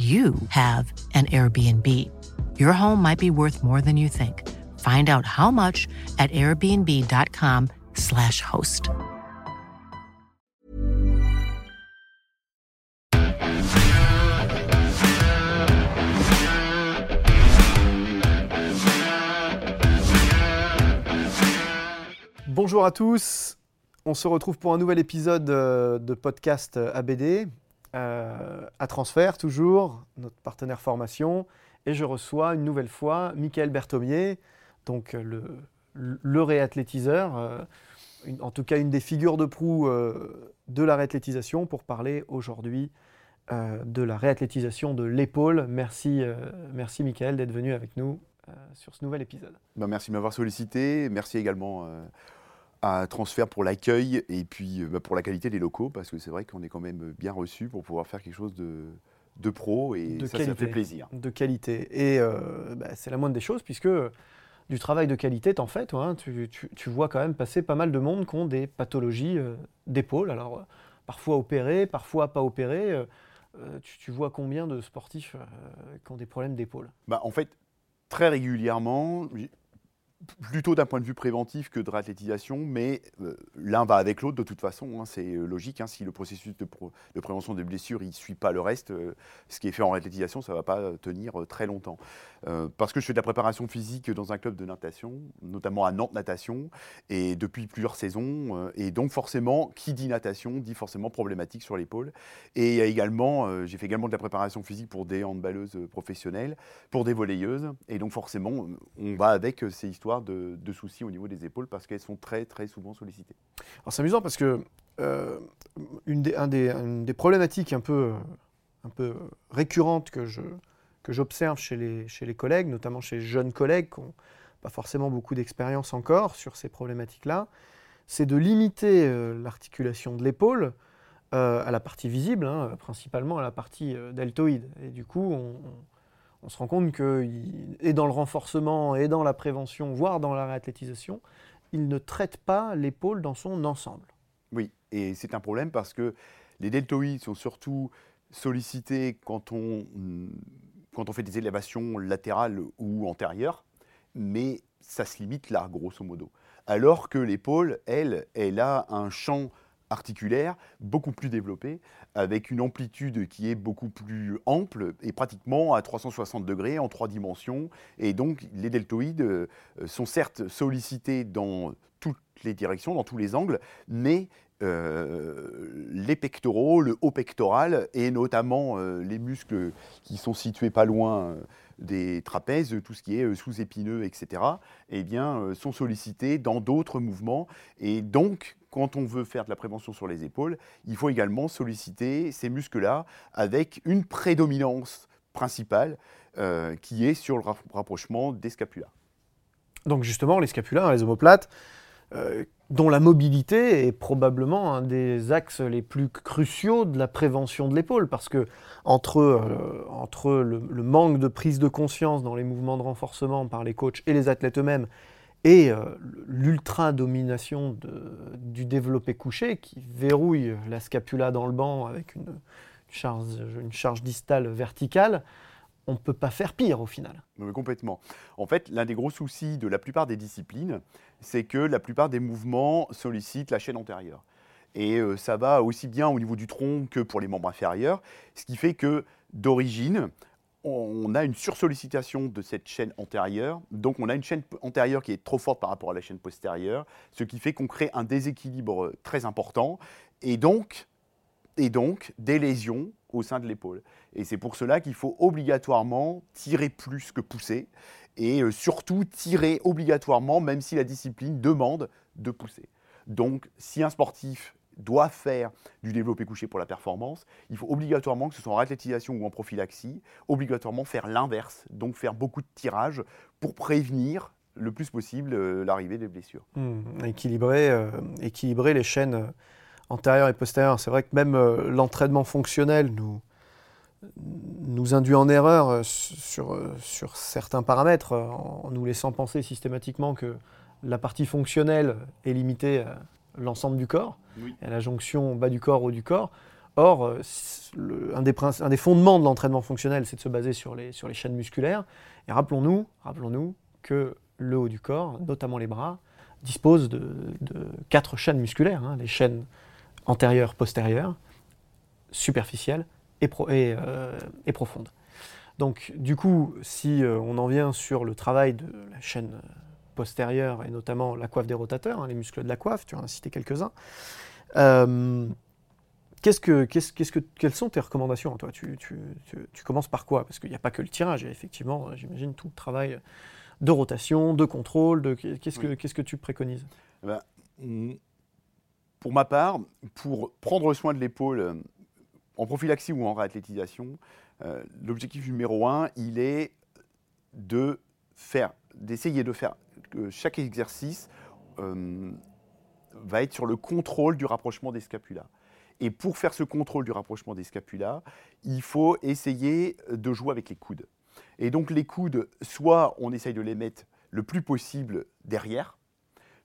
you have an Airbnb. Your home might be worth more than you think. Find out how much at airbnb.com/slash host. Bonjour à tous, on se retrouve pour un nouvel épisode euh, de podcast euh, ABD. Euh, à Transfert, toujours, notre partenaire formation. Et je reçois une nouvelle fois Michael Berthomier, donc le, le réathlétiseur, euh, en tout cas une des figures de proue euh, de la réathlétisation, pour parler aujourd'hui euh, de la réathlétisation de l'épaule. Merci, euh, merci Michael d'être venu avec nous euh, sur ce nouvel épisode. Ben, merci de m'avoir sollicité. Merci également à Transfert pour l'accueil et puis euh, bah, pour la qualité des locaux parce que c'est vrai qu'on est quand même bien reçu pour pouvoir faire quelque chose de, de pro et De ça, ça qualité. fait plaisir. de qualité. Et euh, bah, c'est la moindre des choses, puisque du travail de qualité, t'en fais, toi. hein. tu, tu- tu vois quand même passer pas mal de monde qui ont des pathologies euh, d'épaule. Alors, euh, parfois opérés, parfois pas opérés. Euh, tu, tu vois combien de sportifs qui ont des problèmes d'épaule? Bah, en fait, très régulièrement, plutôt d'un point de vue préventif que de réathlétisation, mais euh, l'un va avec l'autre de toute façon, hein, c'est euh, logique. hein, si le processus de, prévention des blessures ne suit pas le reste, euh, ce qui est fait en réathlétisation, ça ne va pas tenir très longtemps. Parce que je fais de la préparation physique dans un club de natation, notamment à Nantes Natation, et depuis plusieurs saisons. et donc forcément, qui dit natation dit forcément problématique sur l'épaule. Et également, j'ai fait également de la préparation physique pour des handballeuses professionnelles pour des volleyeuses. Et donc forcément, on va avec ces histoires de, soucis au niveau des épaules parce qu'elles sont très très souvent sollicitées. Alors c'est amusant parce que euh, une, des, problématiques un peu, un peu récurrentes que je que j'observe chez les, chez les collègues, notamment chez les jeunes collègues qui n'ont pas forcément beaucoup d'expérience encore sur ces problématiques-là, c'est de limiter euh, l'articulation de l'épaule euh, à la partie visible, hein, principalement à la partie euh, deltoïde. Et du coup, on- on se rend compte que, et dans le renforcement, et dans la prévention, voire dans la réathlétisation, il ne traite pas l'épaule dans son ensemble. Oui, et c'est un problème parce que les deltoïdes sont surtout sollicités quand on, quand on fait des élévations latérales ou antérieures, mais ça se limite là, grosso modo. Alors que l'épaule, elle, elle a un champ articulaire beaucoup plus développé, avec une amplitude qui est beaucoup plus ample et pratiquement à 360 degrés en trois dimensions. Et donc les deltoïdes euh, sont certes sollicités dans toutes les directions, dans tous les angles, mais euh, les pectoraux, le haut pectoral et notamment euh, les muscles qui sont situés pas loin des trapèzes, tout ce qui est euh, sous-épineux, etc., eh bien, euh, sont sollicités dans d'autres mouvements. Et donc, quand on veut faire de la prévention sur les épaules, il faut également solliciter ces muscles-là avec une prédominance principale euh, qui est sur le ra- rapprochement des scapulas. Donc justement, les scapulaires, hein, les omoplates, dont la mobilité est probablement un des axes les plus cruciaux de la prévention de l'épaule, parce que entre, euh, entre le, manque de prise de conscience dans les mouvements de renforcement par les coachs et les athlètes eux-mêmes, et l'ultra-domination du développé couché qui verrouille la scapula dans le banc avec une charge, une charge distale verticale, on ne peut pas faire pire au final. complètement. En fait, l'un des gros soucis de la plupart des disciplines, c'est que la plupart des mouvements sollicitent la chaîne antérieure. Et euh, ça va aussi bien au niveau du tronc que pour les membres inférieurs, ce qui fait que d'origine, on a une sursollicitation de cette chaîne antérieure. Donc on a une chaîne antérieure qui est trop forte par rapport à la chaîne postérieure, ce qui fait qu'on crée un déséquilibre très important et donc, et donc des lésions au sein de l'épaule. Et c'est pour cela qu'il faut obligatoirement tirer plus que pousser et euh, surtout tirer obligatoirement même si la discipline demande de pousser. Donc si un sportif doit faire du développé couché pour la performance, il faut obligatoirement, que ce soit en athlétisation ou en prophylaxie, obligatoirement faire l'inverse, donc faire beaucoup de tirages pour prévenir le plus possible euh, l'arrivée des blessures. Mmh, équilibrer, euh, équilibrer les chaînes antérieures et postérieures. C'est vrai que même l'entraînement fonctionnel nous, nous induit en erreur sur, sur certains paramètres, en nous laissant penser systématiquement que la partie fonctionnelle est limitée à l'ensemble du corps, à la jonction bas du corps, haut du corps. Or, euh, un, des un, des fondements de l'entraînement fonctionnel, c'est de se baser sur les, sur les chaînes musculaires. Et rappelons-nous rappelons que le haut du corps, notamment les bras, dispose de, quatre chaînes musculaires, hein, les chaînes antérieures, postérieures, superficielles et, euh, et, profondes. Donc, du coup, si euh, on en vient sur le travail de la chaîne postérieure et notamment la coiffe des rotateurs, hein, les muscles de la coiffe, tu en as cité quelques-uns. Euh, qu'est-ce que, qu'est-ce, qu'est-ce que, quelles sont tes recommandations toi? Tu, tu, tu, commences par quoi? Parce qu'il n'y a pas que le tirage, il y a effectivement, j'imagine, tout le travail de rotation, de contrôle. De, qu'est-ce, que, qu'est-ce que tu préconises? Eh ben, Pour ma part, pour prendre soin de l'épaule euh, en prophylaxie ou en réathlétisation, euh, l'objectif numéro un, il est de faire, d'essayer de faire chaque exercice euh, va être sur le contrôle du rapprochement des scapulas. Et pour faire ce contrôle du rapprochement des scapulas, il faut essayer de jouer avec les coudes. Et donc les coudes, soit on essaye de les mettre le plus possible derrière,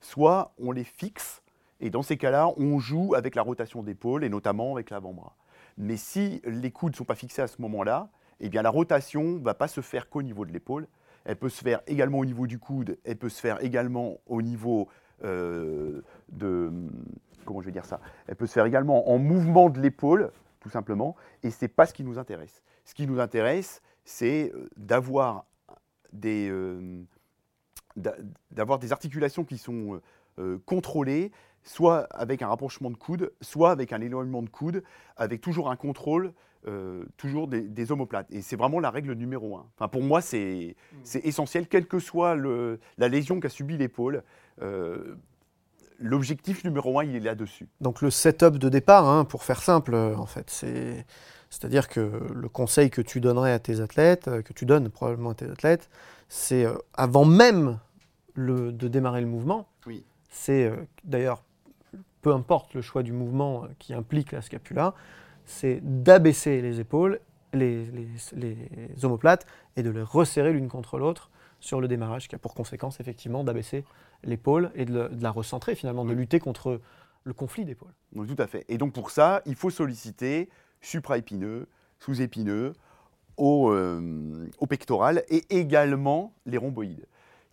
soit on les fixe. Et dans ces cas-là, on joue avec la rotation d'épaule et notamment avec l'avant-bras. Mais si les coudes ne sont pas fixés à ce moment-là, eh bien la rotation ne va pas se faire qu'au niveau de l'épaule, elle peut se faire également au niveau du coude, elle peut se faire également au niveau euh, de... Comment je vais dire ça? Elle peut se faire également en mouvement de l'épaule, tout simplement, et ce n'est pas ce qui nous intéresse. Ce qui nous intéresse, c'est euh, d'avoir des, euh, d'avoir des articulations qui sont contrôlées, soit avec un rapprochement de coude, soit avec un éloignement de coude, avec toujours un contrôle euh, toujours des, omoplates. Et c'est vraiment la règle numéro un. Enfin, pour moi, c'est mm. essentiel, quelle que soit le, la lésion qu'a subi l'épaule. Euh, l'objectif numéro un, il est là-dessus. Donc le setup de départ, hein, pour faire simple, euh, en fait, c'est... C'est-à-dire que le conseil que tu donnerais à tes athlètes, que tu donnes probablement à tes athlètes, c'est avant même le, de démarrer le mouvement. Oui. C'est d'ailleurs, peu importe le choix du mouvement qui implique la scapula, c'est d'abaisser les épaules, les, omoplates, et de les resserrer l'une contre l'autre sur le démarrage, qui a pour conséquence effectivement d'abaisser l'épaule et de, la recentrer finalement, de lutter contre le conflit d'épaule. tout à fait. Et donc pour ça, il faut solliciter supraépineux, sous-épineux, au, euh, au, pectoral et également les rhomboïdes.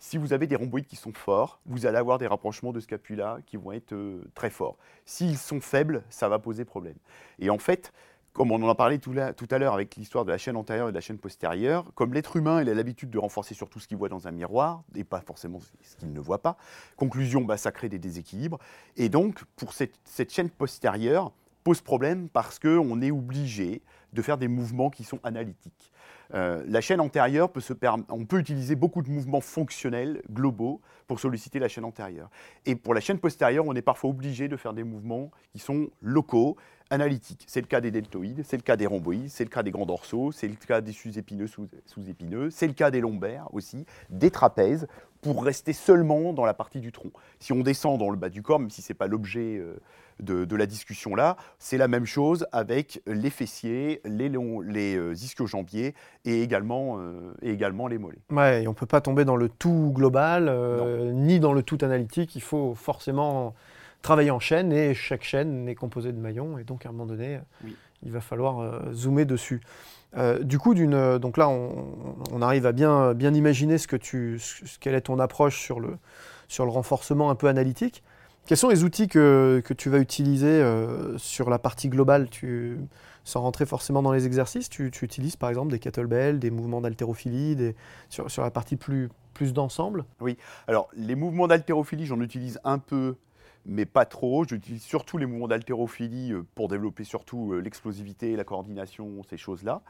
Si vous avez des rhomboïdes qui sont forts, vous allez avoir des rapprochements de scapula qui vont être euh, très forts. S'ils sont faibles, ça va poser problème. Et en fait, comme on en a parlé tout, à l'heure avec l'histoire de la chaîne antérieure et de la chaîne postérieure, comme l'être humain a l'habitude de renforcer sur tout ce qu'il voit dans un miroir, et pas forcément ce qu'il ne voit pas, conclusion, bah, ça crée des déséquilibres. Et donc, pour cette, cette chaîne postérieure, pose problème parce qu'on est obligé de faire des mouvements qui sont analytiques. Euh, la chaîne antérieure, peut se on peut utiliser beaucoup de mouvements fonctionnels globaux pour solliciter la chaîne antérieure. Et pour la chaîne postérieure, on est parfois obligé de faire des mouvements qui sont locaux, analytiques. C'est le cas des deltoïdes, c'est le cas des rhomboïdes, c'est le cas des grands dorsaux, c'est le cas des sous-épineux, sous-épineux, c'est le cas des lombaires aussi, des trapèzes, pour rester seulement dans la partie du tronc. Si on descend dans le bas du corps, même si ce n'est pas l'objet euh, de, la discussion là, c'est la même chose avec les fessiers, les, longs- les euh, ischio-jambiers et également, euh, et également les mollets. Ouais, et on ne peut pas tomber dans le tout global, euh, ni dans le tout analytique. Il faut forcément travailler en chaîne, et chaque chaîne est composée de maillons, et donc à un moment donné, Oui. il va falloir euh, zoomer dessus. Euh, du coup, d'une, euh, donc là, on, on arrive à bien, bien imaginer ce que tu, ce- quelle est ton approche sur le, sur le renforcement un peu analytique. Quels sont les outils que, que tu vas utiliser euh, sur la partie globale? Tu, Sans rentrer forcément dans les exercices, tu, tu utilises par exemple des kettlebells, des mouvements d'haltérophilie, des, sur, sur la partie plus, plus d'ensemble? Alors, les mouvements d'haltérophilie, j'en utilise un peu, mais pas trop. J'utilise surtout les mouvements d'haltérophilie euh, pour développer surtout euh, l'explosivité, la coordination, ces choses-là.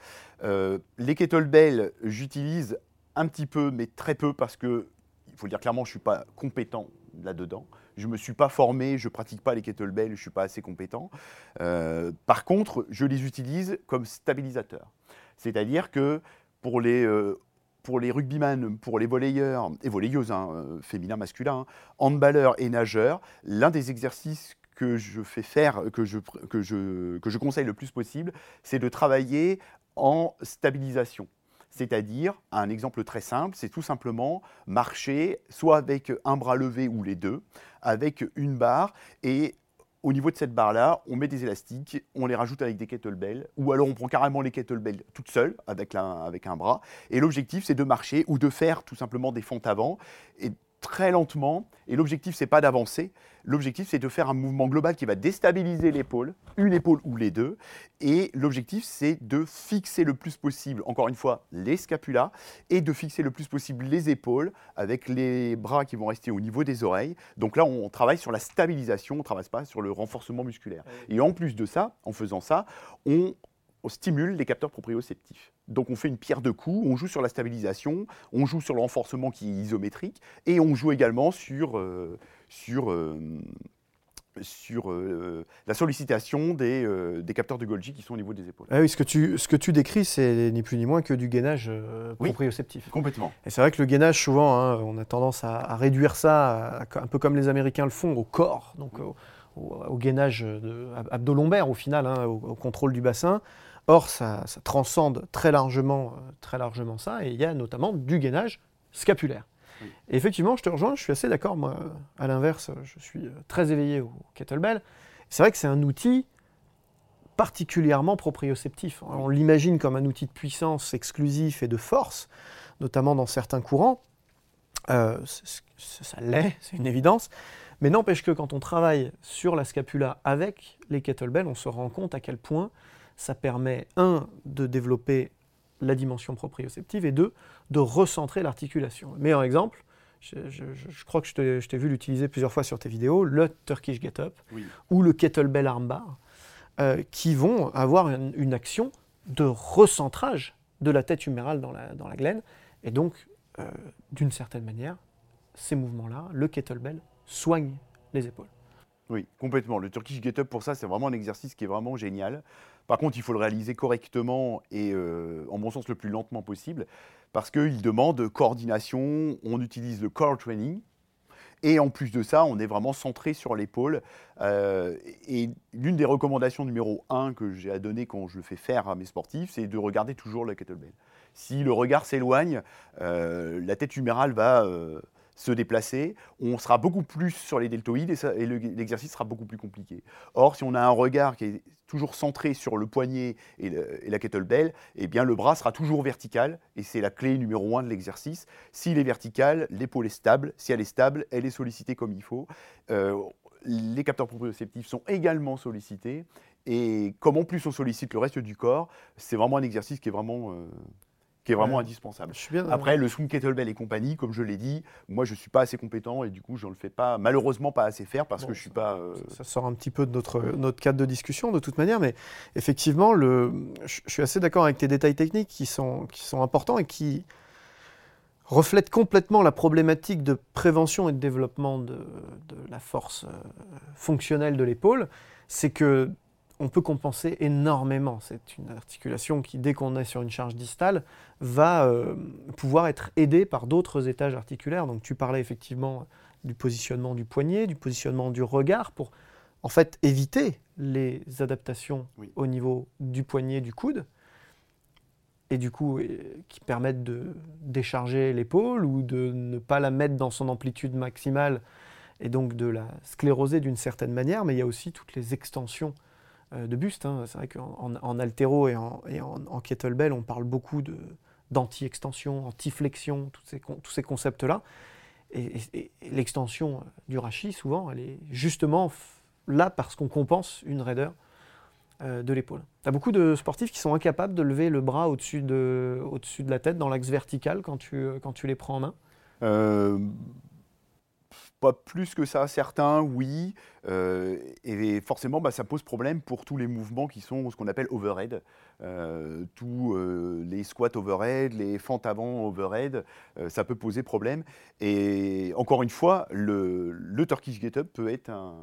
Euh, les kettlebells, j'utilise un petit peu, mais très peu, parce que, il faut le dire clairement, je ne suis pas compétent là-dedans. Je ne me suis pas formé, je ne pratique pas les kettlebells, je ne suis pas assez compétent. Euh, par contre, je les utilise comme stabilisateurs. C'est-à-dire que pour les, pour les rugbyman, pour les volleyeurs et volleyeuses, hein, euh, féminins, masculins, handballeurs et nageurs, l'un des exercices que je fais faire, que je, que je, que je conseille le plus possible, c'est de travailler en stabilisation. C'est-à-dire, un exemple très simple, c'est tout simplement marcher soit avec un bras levé ou les deux, avec une barre et au niveau de cette barre-là, on met des élastiques, on les rajoute avec des kettlebells, ou alors on prend carrément les kettlebells toutes seules avec, avec un bras. Et l'objectif, c'est de marcher ou de faire tout simplement des fentes avant, très lentement. Et l'objectif, c'est pas d'avancer. L'objectif, c'est de faire un mouvement global qui va déstabiliser l'épaule, une épaule ou les deux. Et l'objectif, c'est de fixer le plus possible, encore une fois, les scapulas et de fixer le plus possible les épaules avec les bras qui vont rester au niveau des oreilles. Donc là, on travaille sur la stabilisation, on ne travaille pas sur le renforcement musculaire. Et en plus de ça, en faisant ça, on on stimule les capteurs proprioceptifs. Donc on fait une pierre de coups, on joue sur la stabilisation, on joue sur le renforcement qui est isométrique, et on joue également sur, euh, sur, euh, sur euh, la sollicitation des, des capteurs de Golgi qui sont au niveau des épaules. Ah oui, ce que tu, ce que tu décris, c'est ni plus ni moins que du gainage euh, Oui. proprioceptif. Complètement. Et c'est vrai que le gainage, souvent, hein, on a tendance à, à réduire ça, à- un peu comme les Américains le font, au corps, donc au, au- au gainage abdo-lombaire au final, hein, au, au contrôle du bassin. Or, ça, ça transcende très largement, euh, très largement ça, et il y a notamment du gainage scapulaire. Oui. Et effectivement, je te rejoins, je suis assez d'accord, moi, à l'inverse, je suis euh, très éveillé au kettlebell. C'est vrai que c'est un outil particulièrement proprioceptif. On l'imagine comme un outil de puissance exclusif et de force, notamment dans certains courants. Euh, ça l'est, c'est une évidence. Mais n'empêche que quand on travaille sur la scapula avec les kettlebells, on se rend compte à quel point ça permet, un, de développer la dimension proprioceptive et deux, de recentrer l'articulation. Le meilleur exemple, je, je- je- je crois que je t'ai- vu l'utiliser plusieurs fois sur tes vidéos, le Turkish Get Up Oui. ou le kettlebell armbar, euh, qui vont avoir une, une action de recentrage de la tête humérale dans la, dans la glène. Et donc, euh, d'une certaine manière, ces mouvements-là, le kettlebell soigne les épaules. Oui, complètement. Le Turkish Get Up, pour ça, c'est vraiment un exercice qui est vraiment génial. Par contre, il faut le réaliser correctement et, euh, en mon sens, le plus lentement possible, parce qu'il demande coordination, on utilise le core training, et en plus de ça, on est vraiment centré sur l'épaule. Euh, et l'une des recommandations numéro un que j'ai à donner quand je le fais faire à mes sportifs, c'est de regarder toujours le kettlebell. Si le regard s'éloigne, euh, la tête humérale va se déplacer, on sera beaucoup plus sur les deltoïdes et, l'exercice sera beaucoup plus compliqué. Or, si on a un regard qui est toujours centré sur le poignet et la kettlebell, eh bien le bras sera toujours vertical et c'est la clé numéro un de l'exercice. S'il est vertical, l'épaule est stable. Si elle est stable, elle est sollicitée comme il faut. Euh, les capteurs proprioceptifs sont également sollicités. Et comme en plus on sollicite le reste du corps, c'est vraiment un exercice qui est vraiment, euh, qui est vraiment Ouais. indispensable. Je suis bien. Après, le swing kettlebell et compagnie, comme je l'ai dit, moi je ne suis pas assez compétent et du coup je ne le fais pas, malheureusement pas assez faire parce Bon, que je suis pas. euh, Ça sort un petit peu de notre, notre cadre de discussion de toute manière, mais effectivement, le, je, je suis assez d'accord avec tes détails techniques qui sont, qui sont importants et qui reflètent complètement la problématique de prévention et de développement de, de la force euh, fonctionnelle de l'épaule. C'est que on peut compenser énormément. C'est une articulation qui, dès qu'on est sur une charge distale, va euh, pouvoir être aidée par d'autres étages articulaires. Donc tu parlais effectivement du positionnement du poignet, du positionnement du regard pour en fait éviter les adaptations Oui. au niveau du poignet, du coude, et du coup euh, qui permettent de décharger l'épaule ou de ne pas la mettre dans son amplitude maximale et donc de la scléroser d'une certaine manière, mais il y a aussi toutes les extensions de buste. hein. C'est vrai qu'en en, haltéro et, en, en- kettlebell, on parle beaucoup de- d'anti-extension, anti-flexion, tous ces, tous ces concepts-là. Et, l'extension du rachis, souvent, elle est justement là parce qu'on compense une raideur euh, de l'épaule. Tu as beaucoup de sportifs qui sont incapables de lever le bras au-dessus de, au-dessus de la tête, dans l'axe vertical, quand tu, quand tu les prends en main? Euh, pas plus que ça, certains, oui. Euh, et forcément, bah, ça pose problème pour tous les mouvements qui sont ce qu'on appelle overhead. Euh, tous euh, les squats overhead, les fentes avant overhead, ça peut poser problème. Et encore une fois, le, le Turkish Get Up peut être un,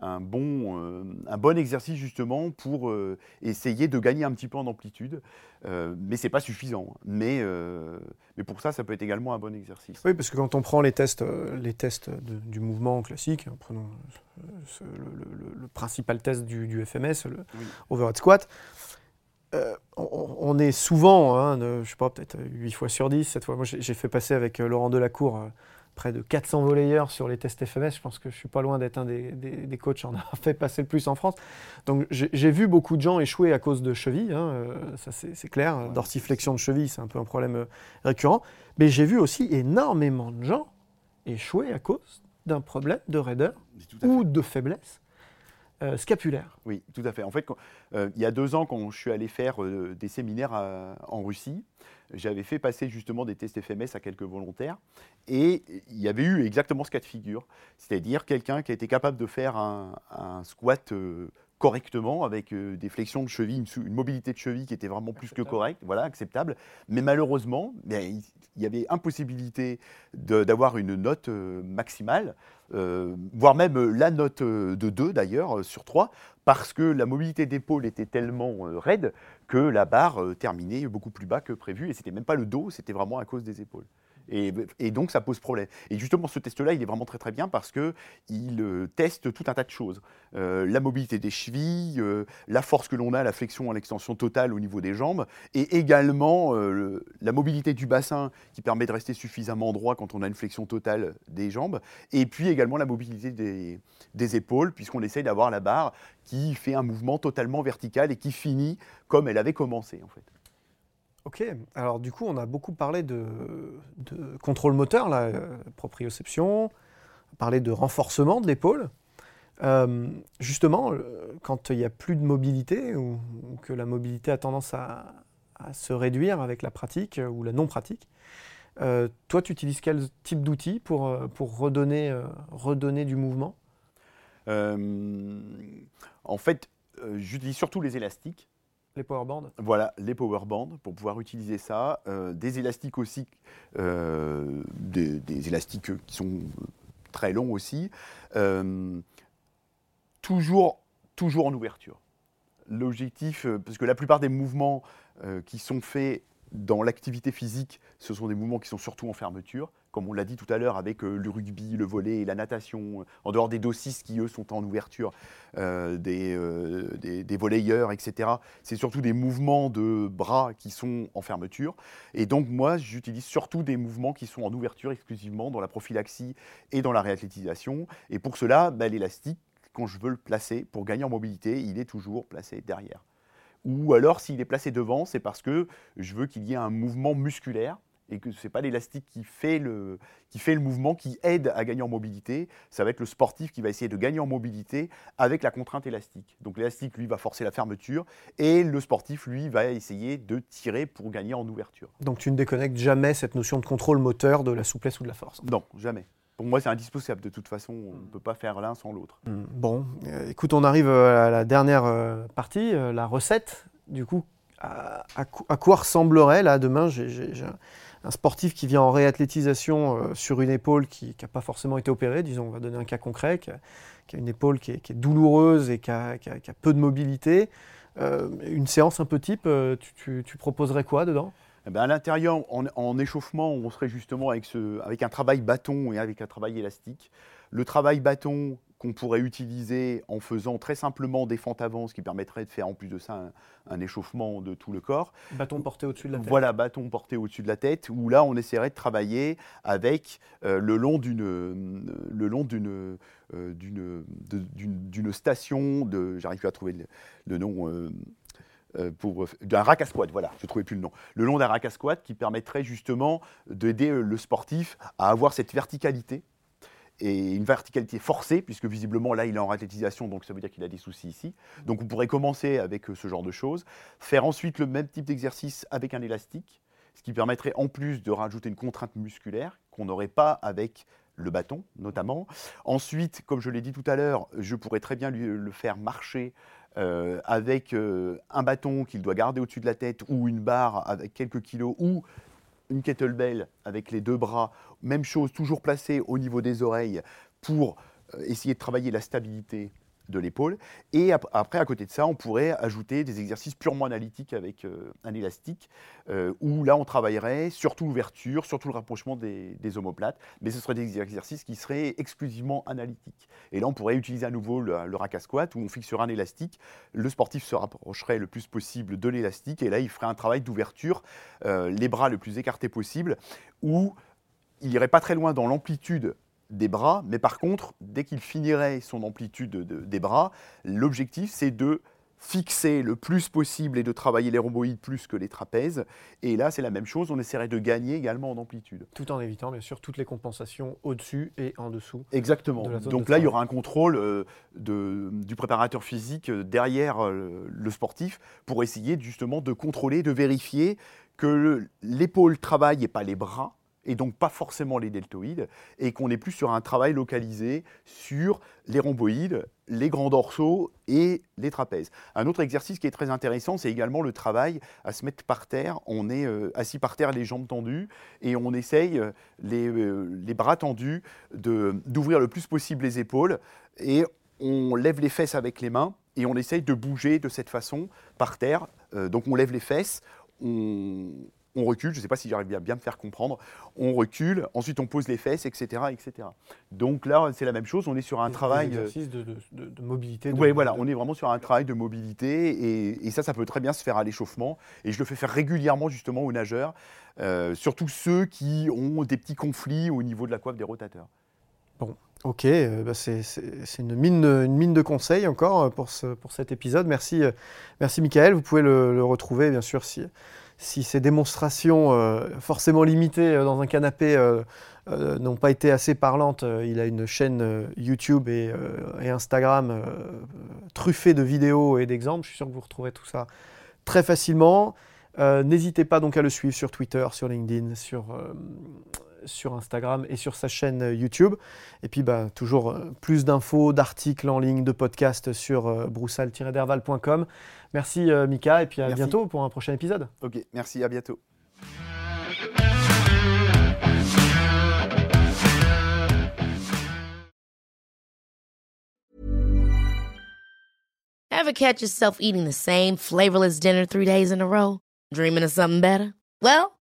un bon, euh, un bon exercice justement pour euh, essayer de gagner un petit peu en amplitude. Euh, mais c'est pas suffisant. Mais, euh, mais pour ça, ça peut être également un bon exercice. Oui, parce que quand on prend les tests, les tests de- du mouvement classique, hein, prenons ce- le, le- le- le principal test du, du FMS, le Oui. overhead squat, euh, on, on est souvent, hein, de- je sais pas, peut-être 8 fois sur 10, cette fois, moi j'ai fait passer avec Laurent Delacour près de 400 volleyeurs sur les tests FMS, je pense que je suis pas loin d'être un des, des, des coachs en a fait passer le plus en France. Donc j'ai vu beaucoup de gens échouer à cause de cheville, hein, euh, ça c'est clair, Ouais. dorsiflexion de cheville, c'est un peu un problème euh, récurrent. Mais j'ai vu aussi énormément de gens échouer à cause d'un problème de raideur à fait. ou de faiblesse euh, scapulaire. Oui, tout à fait. En fait, il y a deux ans, quand je suis allé faire des séminaires à- en Russie, j'avais fait passer justement des tests FMS à quelques volontaires. Et il y avait eu exactement ce cas de figure. C'est-à-dire quelqu'un qui a été capable de faire un, un squat euh, correctement, avec euh, des flexions de cheville, une, mobilité de cheville qui était vraiment plus que correcte, voilà, acceptable. Mais malheureusement, ben, il, y avait impossibilité d'avoir une note euh, maximale, euh, voire même la note de 2 d'ailleurs, sur 3, parce que la mobilité d'épaule était tellement euh, raide que la barre euh, terminait beaucoup plus bas que prévu, et c'était même pas le dos, c'était vraiment à cause des épaules. Et, et donc ça pose problème. Et justement, ce test-là, il est vraiment très très bien parce que il euh, teste tout un tas de choses. Euh, la mobilité des chevilles, la force que l'on a, la flexion à l'extension totale au niveau des jambes, et également le- la mobilité du bassin qui permet de rester suffisamment droit quand on a une flexion totale des jambes, et puis également la mobilité des épaules, puisqu'on essaye d'avoir la barre qui fait un mouvement totalement vertical et qui finit comme elle avait commencé en fait. Ok, alors du coup, on a beaucoup parlé de, contrôle moteur, là, euh, proprioception, parlé de renforcement de l'épaule. Euh, justement, euh, quand il n'y a plus de mobilité ou, que la mobilité a tendance à, se réduire avec la pratique euh, ou la non-pratique, toi, tu utilises quel type d'outils pour, redonner, du mouvement? En fait, euh, j'utilise surtout les élastiques. Les powerbands Voilà, les power bands pour pouvoir utiliser ça. Euh, des élastiques aussi, euh, des, des élastiques qui sont très longs aussi. Euh, toujours, toujours en ouverture. L'objectif, euh, parce que la plupart des mouvements euh, qui sont faits dans l'activité physique, ce sont des mouvements qui sont surtout en fermeture, comme on l'a dit tout à l'heure avec euh, le rugby, le volley et la natation, euh, en dehors des dossiers qui, eux, sont en ouverture, euh, des, euh, des volleyeurs, etc. C'est surtout des mouvements de bras qui sont en fermeture. Et donc, moi, j'utilise surtout des mouvements qui sont en ouverture exclusivement dans la prophylaxie et dans la réathlétisation. Et pour cela, bah, l'élastique, quand je veux le placer pour gagner en mobilité, il est toujours placé derrière. Ou alors, s'il est placé devant, c'est parce que je veux qu'il y ait un mouvement musculaire et que ce n'est pas l'élastique qui, fait le- qui fait le mouvement, qui aide à gagner en mobilité. Ça va être le sportif qui va essayer de gagner en mobilité avec la contrainte élastique. Donc l'élastique, lui, va forcer la fermeture et le sportif, lui, va essayer de tirer pour gagner en ouverture. Donc tu ne déconnectes jamais cette notion de contrôle moteur de la souplesse ou de la force Non, jamais. Pour moi, c'est indispensable. De toute façon, on ne peut pas faire l'un sans l'autre. Mm, Bon, euh, écoute, on arrive euh, à la dernière euh, partie, la recette. Du coup, à, à co- à quoi ressemblerait là demain j'ai un, sportif qui vient en réathlétisation euh, sur une épaule qui n'a pas forcément été opérée. Disons, on va donner un cas concret, qui a, une épaule qui est, douloureuse et qui a, peu de mobilité. Euh, une séance un peu type, euh, tu, proposerais quoi dedans? Eh ben, à l'intérieur, en, en échauffement, on serait justement avec un travail bâton et avec un travail élastique. Le travail bâton qu'on pourrait utiliser en faisant très simplement des fentes avant, ce qui permettrait de faire en plus de ça un, échauffement de tout le corps. Bâton porté au-dessus de la tête. Voilà, bâton porté au-dessus de la tête, où là on essaierait de travailler avec euh, le long d'une, le long d'une, euh, d'une, d'une, station de, j'arrive plus à trouver le, nom. Euh, pour d'un rack à squat, voilà, je ne trouvais plus le nom. Le long d'un rack à squat qui permettrait justement d'aider le sportif à avoir cette verticalité et une verticalité forcée, puisque visiblement là il est en ratétisation, donc ça veut dire qu'il a des soucis ici. Donc on pourrait commencer avec euh, ce genre de choses, faire ensuite le même type d'exercice avec un élastique, ce qui permettrait en plus de rajouter une contrainte musculaire qu'on n'aurait pas avec le bâton notamment. Ensuite, comme je l'ai dit tout à l'heure, je pourrais très bien lui, le faire marcher euh, avec euh, un bâton qu'il doit garder au-dessus de la tête ou une barre avec quelques kilos ou une kettlebell avec les deux bras, même chose, toujours placée au niveau des oreilles pour euh, essayer de travailler la stabilité de l'épaule. Et après, à côté de ça, on pourrait ajouter des exercices purement analytiques avec euh, un élastique, euh, où là, on travaillerait surtout l'ouverture, surtout le rapprochement des, omoplates, mais ce seraient des exercices qui seraient exclusivement analytiques. Et là, on pourrait utiliser à nouveau le, le rack à squat, où on fixerait un élastique, le sportif se rapprocherait le plus possible de l'élastique, et là, il ferait un travail d'ouverture, euh, les bras le plus écartés possible, où il irait pas très loin dans l'amplitude des bras, mais par contre, dès qu'il finirait son amplitude des bras, l'objectif c'est de fixer le plus possible et de travailler les rhomboïdes plus que les trapèzes. Et là, c'est la même chose, on essaierait de gagner également en amplitude. Tout en évitant, bien sûr, toutes les compensations au-dessus et en dessous. Exactement. Donc là, il y aura un contrôle euh, du préparateur physique euh, derrière euh, le sportif pour essayer justement de contrôler, de vérifier que l'épaule travaille et pas les bras et donc pas forcément les deltoïdes, et qu'on est plus sur un travail localisé sur les rhomboïdes, les grands dorsaux et les trapèzes. Un autre exercice qui est très intéressant, c'est également le travail à se mettre par terre. On est euh, assis par terre, les jambes tendues, et on essaye, euh, les, euh, les, bras tendus, d'ouvrir le plus possible les épaules, et on lève les fesses avec les mains, et on essaye de bouger de cette façon par terre. donc on lève les fesses, on, on recule, je ne sais pas si j'arrive bien, bien me faire comprendre, on recule, ensuite on pose les fesses, etc. etc. Donc là, c'est la même chose, on est sur un travail... Un exercice de, mobilité. Oui, voilà, on est vraiment sur un travail de mobilité, et, ça, ça peut très bien se faire à l'échauffement, et je le fais faire régulièrement justement aux nageurs, euh, surtout ceux qui ont des petits conflits au niveau de la coiffe des rotateurs. Bon, ok, euh, bah, c'est une mine, une mine de conseils encore pour, ce, pour cet épisode. Merci, euh, merci Michael, vous pouvez le, le retrouver bien sûr si si ces démonstrations euh, forcément limitées euh, dans un canapé euh, n'ont pas été assez parlantes, il a une chaîne YouTube et, Instagram truffée de vidéos et d'exemples. Je suis sûr que vous retrouverez tout ça très facilement. N'hésitez pas donc à le suivre sur Twitter, sur LinkedIn, sur, sur Instagram et sur sa chaîne YouTube. Et puis bah, toujours plus d'infos, d'articles en ligne, de podcasts sur broussal-derval.com. Merci euh, Mika et puis à bientôt pour un prochain épisode. Ok, merci, à bientôt. Ever catch yourself eating the same flavorless dinner three days in a row? Dreaming of something better? Well,